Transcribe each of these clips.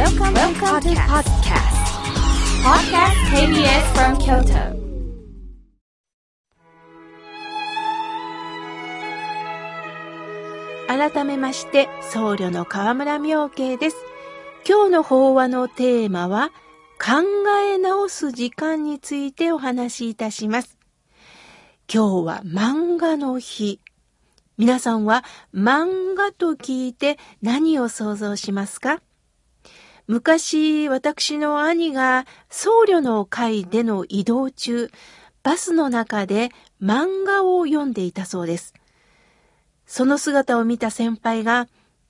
Welcome, Welcome to podcast. Podcast KBS from Kyoto. 改めまして、僧侶の河村明慶です。今日の法話のテーマは、考え直す時間についてお話しいたします。今日は漫画の日。皆さんは漫画と聞いて何を想像しますか？昔、私の兄が僧侶の会での移動中、バスの中で漫画を読んでいたそうです。その姿を見た先輩が、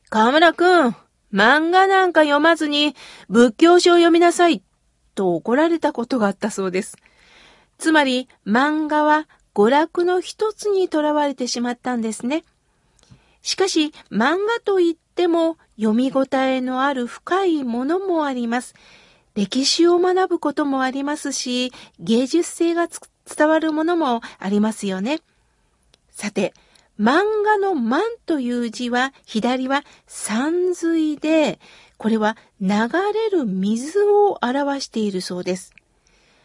河村くん、漫画なんか読まずに仏教書を読みなさい、と怒られたことがあったそうです。つまり、漫画は娯楽の一つにとらわれてしまったんですね。しかし、漫画といっても読み応えのある深いものもあります。歴史を学ぶこともありますし、芸術性が伝わるものもありますよね。さて、漫画の漫という字は、左は山水で、これは流れる水を表しているそうです。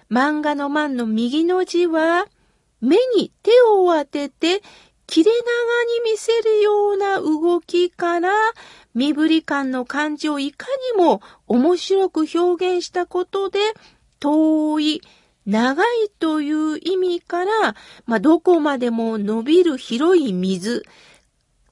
漫画の漫の右の字は、目に手を当てて、切れ長に見せるような動きから、身振り感の感じをいかにも面白く表現したことで、遠い、長いという意味から、まあ、どこまでも伸びる広い水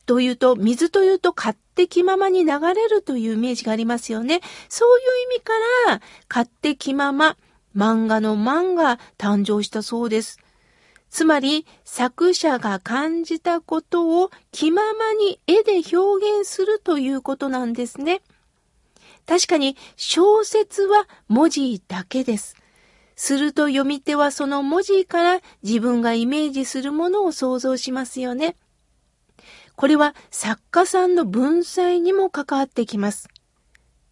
というと、水というと勝手気ままに流れるというイメージがありますよね。そういう意味から、勝手気まま、漫画の漫が誕生したそうです。つまり、作者が感じたことを気ままに絵で表現するということなんですね。確かに小説は文字だけです。すると読み手はその文字から自分がイメージするものを想像しますよね。これは作家さんの文才にも関わってきます。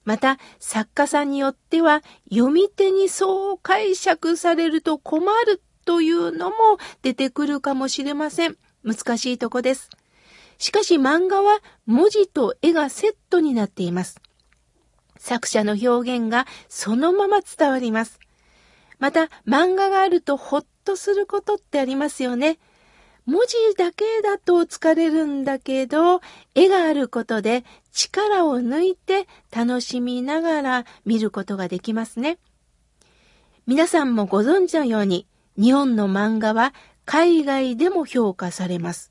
また、作家さんによっては読み手にそう解釈されると困るというのも出てくるかもしれません。難しいとこです。しかし漫画は文字と絵がセットになっています。作者の表現がそのまま伝わります。また、漫画があるとほっとすることってありますよね。文字だけだと疲れるんだけど、絵があることで力を抜いて楽しみながら見ることができますね。皆さんもご存知のように、日本の漫画は海外でも評価されます。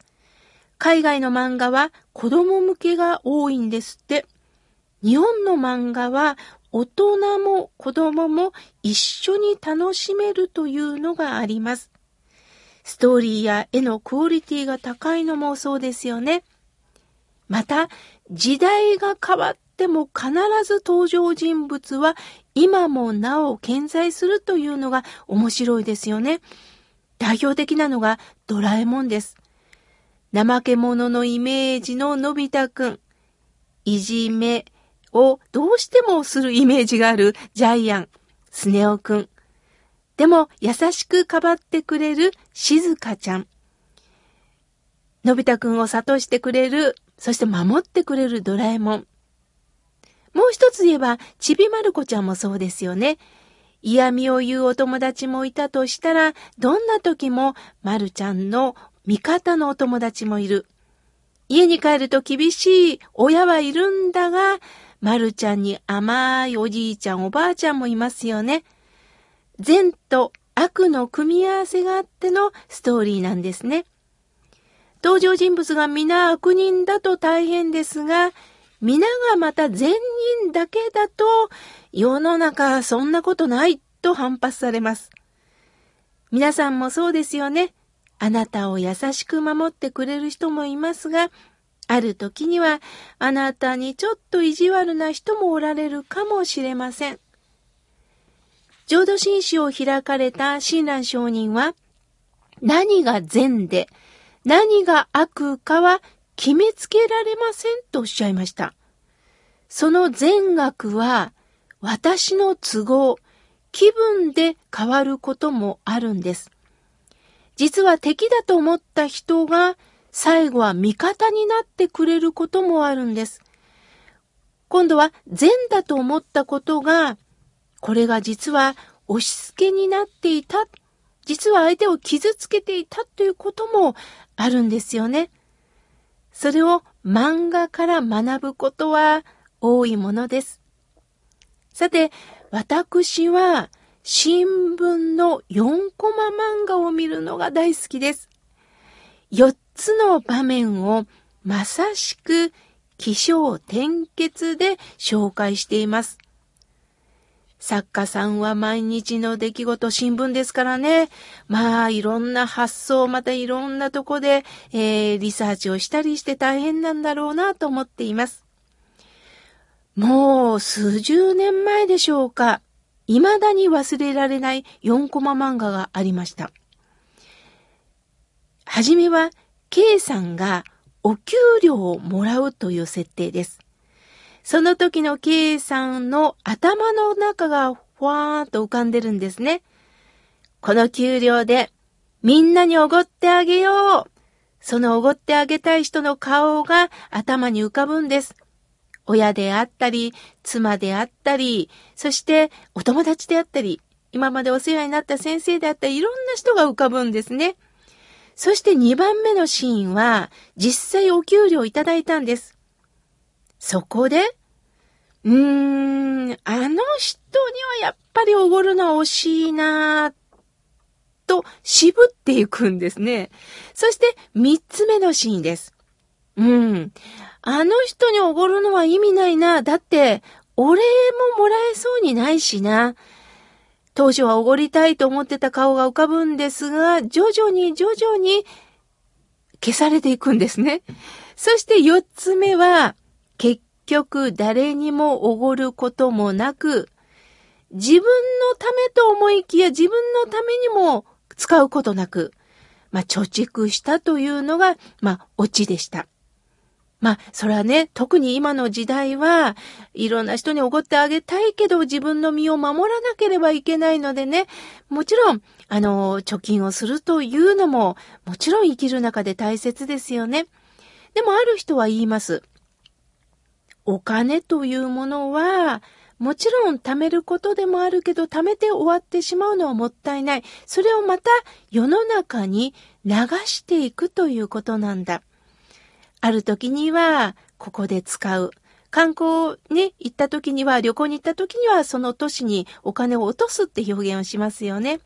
海外の漫画は子供向けが多いんですって。日本の漫画は大人も子供も一緒に楽しめるというのがあります。ストーリーや絵のクオリティが高いのもそうですよね。また、時代が変わっても必ず登場人物は今もなお健在するというのが面白いですよね。代表的なのがドラえもんです。怠け者のイメージののび太くん。いじめ、をどうしてもするイメージがあるジャイアン、スネ夫くん。でも優しくかばってくれる静香ちゃん。のび太くんを諭してくれる、そして守ってくれるドラえもん。もう一つ言えば、ちびまる子ちゃんもそうですよね。嫌味を言うお友達もいたとしたら、どんな時もまるちゃんの味方のお友達もいる。家に帰ると厳しい親はいるんだが、まるちゃんに甘いおじいちゃんおばあちゃんもいますよね。善と悪の組み合わせがあってのストーリーなんですね。登場人物が皆悪人だと大変ですが、皆がまた善人だけだと、世の中そんなことないと反発されます。皆さんもそうですよね。あなたを優しく守ってくれる人もいますが、ある時にはあなたにちょっと意地悪な人もおられるかもしれません。浄土真宗を開かれた親鸞上人は、何が善で何が悪かは決めつけられませんとおっしゃいました。その善悪は私の都合、気分で変わることもあるんです。実は敵だと思った人が最後は味方になってくれることもあるんです。今度は善だと思ったことが、これが実は押し付けになっていた、実は相手を傷つけていたということもあるんですよね。それを漫画から学ぶことは多いものです。さて、私は新聞の4コマ漫画を見るのが大好きです。4つの場面をまさしく気象転結で紹介しています。作家さんは毎日の出来事、新聞ですからね。まあ、いろんな発想、またいろんなとこで、えー、リサーチをしたりして大変なんだろうなと思っています。もう数十年前でしょうか。未だに忘れられない4コマ漫画がありました。はじめは、K さんがお給料をもらうという設定です。その時の K さんの頭の中がふわーっと浮かんでるんですね。この給料でみんなにおごってあげよう。そのおごってあげたい人の顔が頭に浮かぶんです。親であったり、妻であったり、そしてお友達であったり、今までお世話になった先生であったり、いろんな人が浮かぶんですね。そして2番目のシーンは、実際お給料いただいたんです。そこで、うーん、あの人にはやっぱりおごるのは惜しいなと渋っていくんですね。そして三つ目のシーンです。うん。あの人におごるのは意味ないな。だって、お礼ももらえそうにないしな。当初はおごりたいと思ってた顔が浮かぶんですが、徐々に徐々に消されていくんですね。そして四つ目は、局誰にもおごることもなく、自分のためと思いきや自分のためにも使うことなく、まあ、貯蓄したというのが、まあ、オチでした。まあ、それはね、特に今の時代は、いろんな人におごってあげたいけど、自分の身を守らなければいけないのでね、もちろん、あの、貯金をするというのも、もちろん生きる中で大切ですよね。でもある人は言います。お金というものは、もちろん貯めることでもあるけど、貯めて終わってしまうのはもったいない。それをまた世の中に流していくということなんだ。ある時には、ここで使う。観光に行った時には、旅行に行った時には、その都市にお金を落とすって表現をしますよね。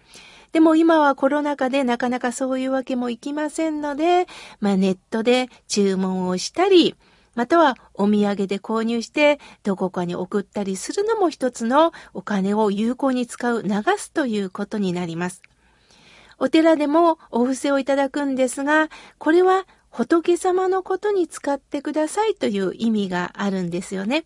でも今はコロナ禍でなかなかそういうわけもいきませんので、まあネットで注文をしたり、またはお土産で購入してどこかに送ったりするのも一つのお金を有効に使う、流すということになります。お寺でもお布施をいただくんですが、これは仏様のことに使ってくださいという意味があるんですよね。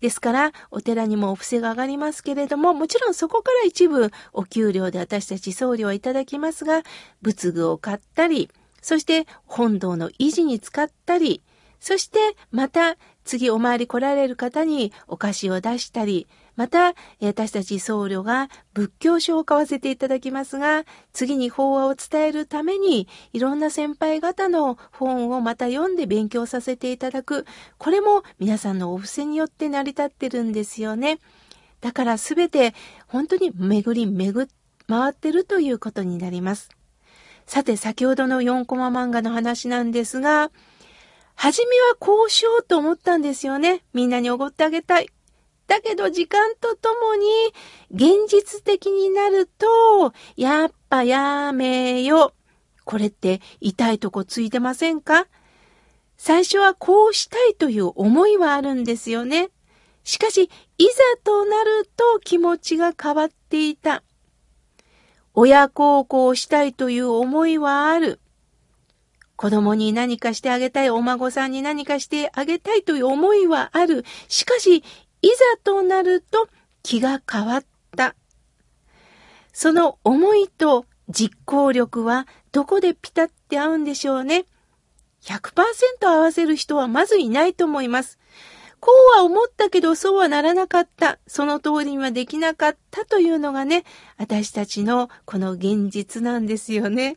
ですから、お寺にもお布施が上がりますけれども、もちろんそこから一部お給料で私たち僧侶はいただきますが、仏具を買ったり、そして本堂の維持に使ったり、そしてまた次お参り来られる方にお菓子を出したり、また、私たち僧侶が仏教書を買わせていただきますが、次に法話を伝えるために、いろんな先輩方の本をまた読んで勉強させていただく。これも皆さんのお布施によって成り立ってるんですよね。だからすべて本当に巡り巡回ってるということになります。さて、先ほどの4コマ漫画の話なんですが、はじめはこうしようと思ったんですよね。みんなにおごってあげたい。だけど時間とともに現実的になると、やっぱやめよ。これって痛いとこついてませんか？最初はこうしたいという思いはあるんですよね。しかし、いざとなると気持ちが変わっていた。親孝行したいという思いはある。子供に何かしてあげたい、お孫さんに何かしてあげたいという思いはある。しかし、いざとなると気が変わった。その思いと実行力はどこでピタって合うんでしょうね。100%合わせる人はまずいないと思います。こうは思ったけどそうはならなかった。その通りにはできなかったというのがね、私たちのこの現実なんですよね。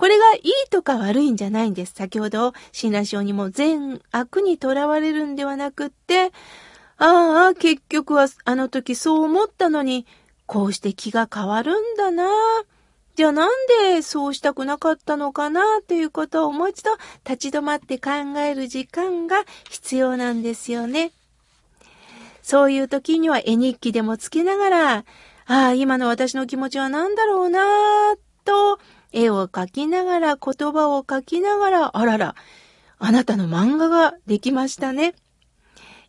これがいいとか悪いんじゃないんです。先ほど、親鸞章にも善悪にとらわれるんではなくって、ああ、結局はあの時そう思ったのに、こうして気が変わるんだな。じゃあなんでそうしたくなかったのかなということをもう一度立ち止まって考える時間が必要なんですよね。そういう時には絵日記でもつけながら、ああ、今の私の気持ちは何だろうなと、絵を描きながら、言葉を描きながら、あらら、あなたの漫画ができましたね。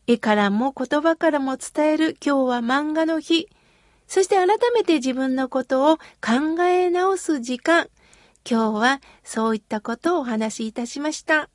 絵からも言葉からも伝える今日は漫画の日。そして改めて自分のことを考え直す時間。今日はそういったことをお話しいたしました。